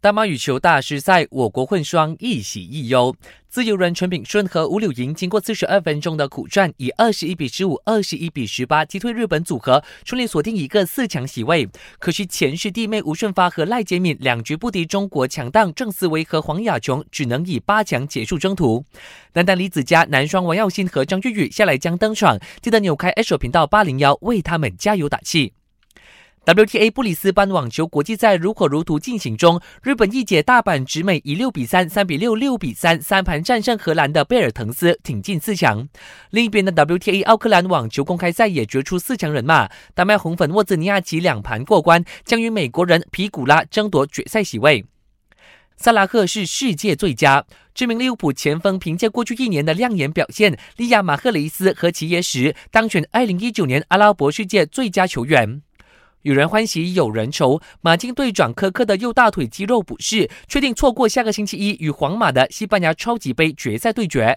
大马羽球大师赛，我国混双一喜一忧。自由人陈炳顺和吴柳莹经过四十二分钟的苦战，以二十一比十五、二十一比十八击退日本组合，顺利锁定一个四强席位。可惜前世弟妹吴顺发和赖洁敏两局不敌中国强档郑思维和黄雅琼，只能以八强结束征途。男单李子嘉、男双王耀新和张玉宇下来将登场，记得扭开 H 频道八零幺为他们加油打气。WTA 布里斯班网球国际赛如火如荼进行中，日本一姐大阪直美以六比三、三比六、六比三三盘战胜荷兰的贝尔滕斯，挺进四强。另一边的 WTA 奥克兰网球公开赛也决出四强人马，丹麦红粉沃兹尼亚奇两盘过关，将与美国人皮古拉争夺决赛席位。萨拉赫是世界最佳，知名利物浦前锋凭借过去一年的亮眼表现，利亚马赫雷斯和齐耶什当选二零一九年阿拉伯世界最佳球员。有人欢喜有人愁，马竞队长科克的右大腿肌肉不适，确定错过下个星期一与皇马的西班牙超级杯决赛对决。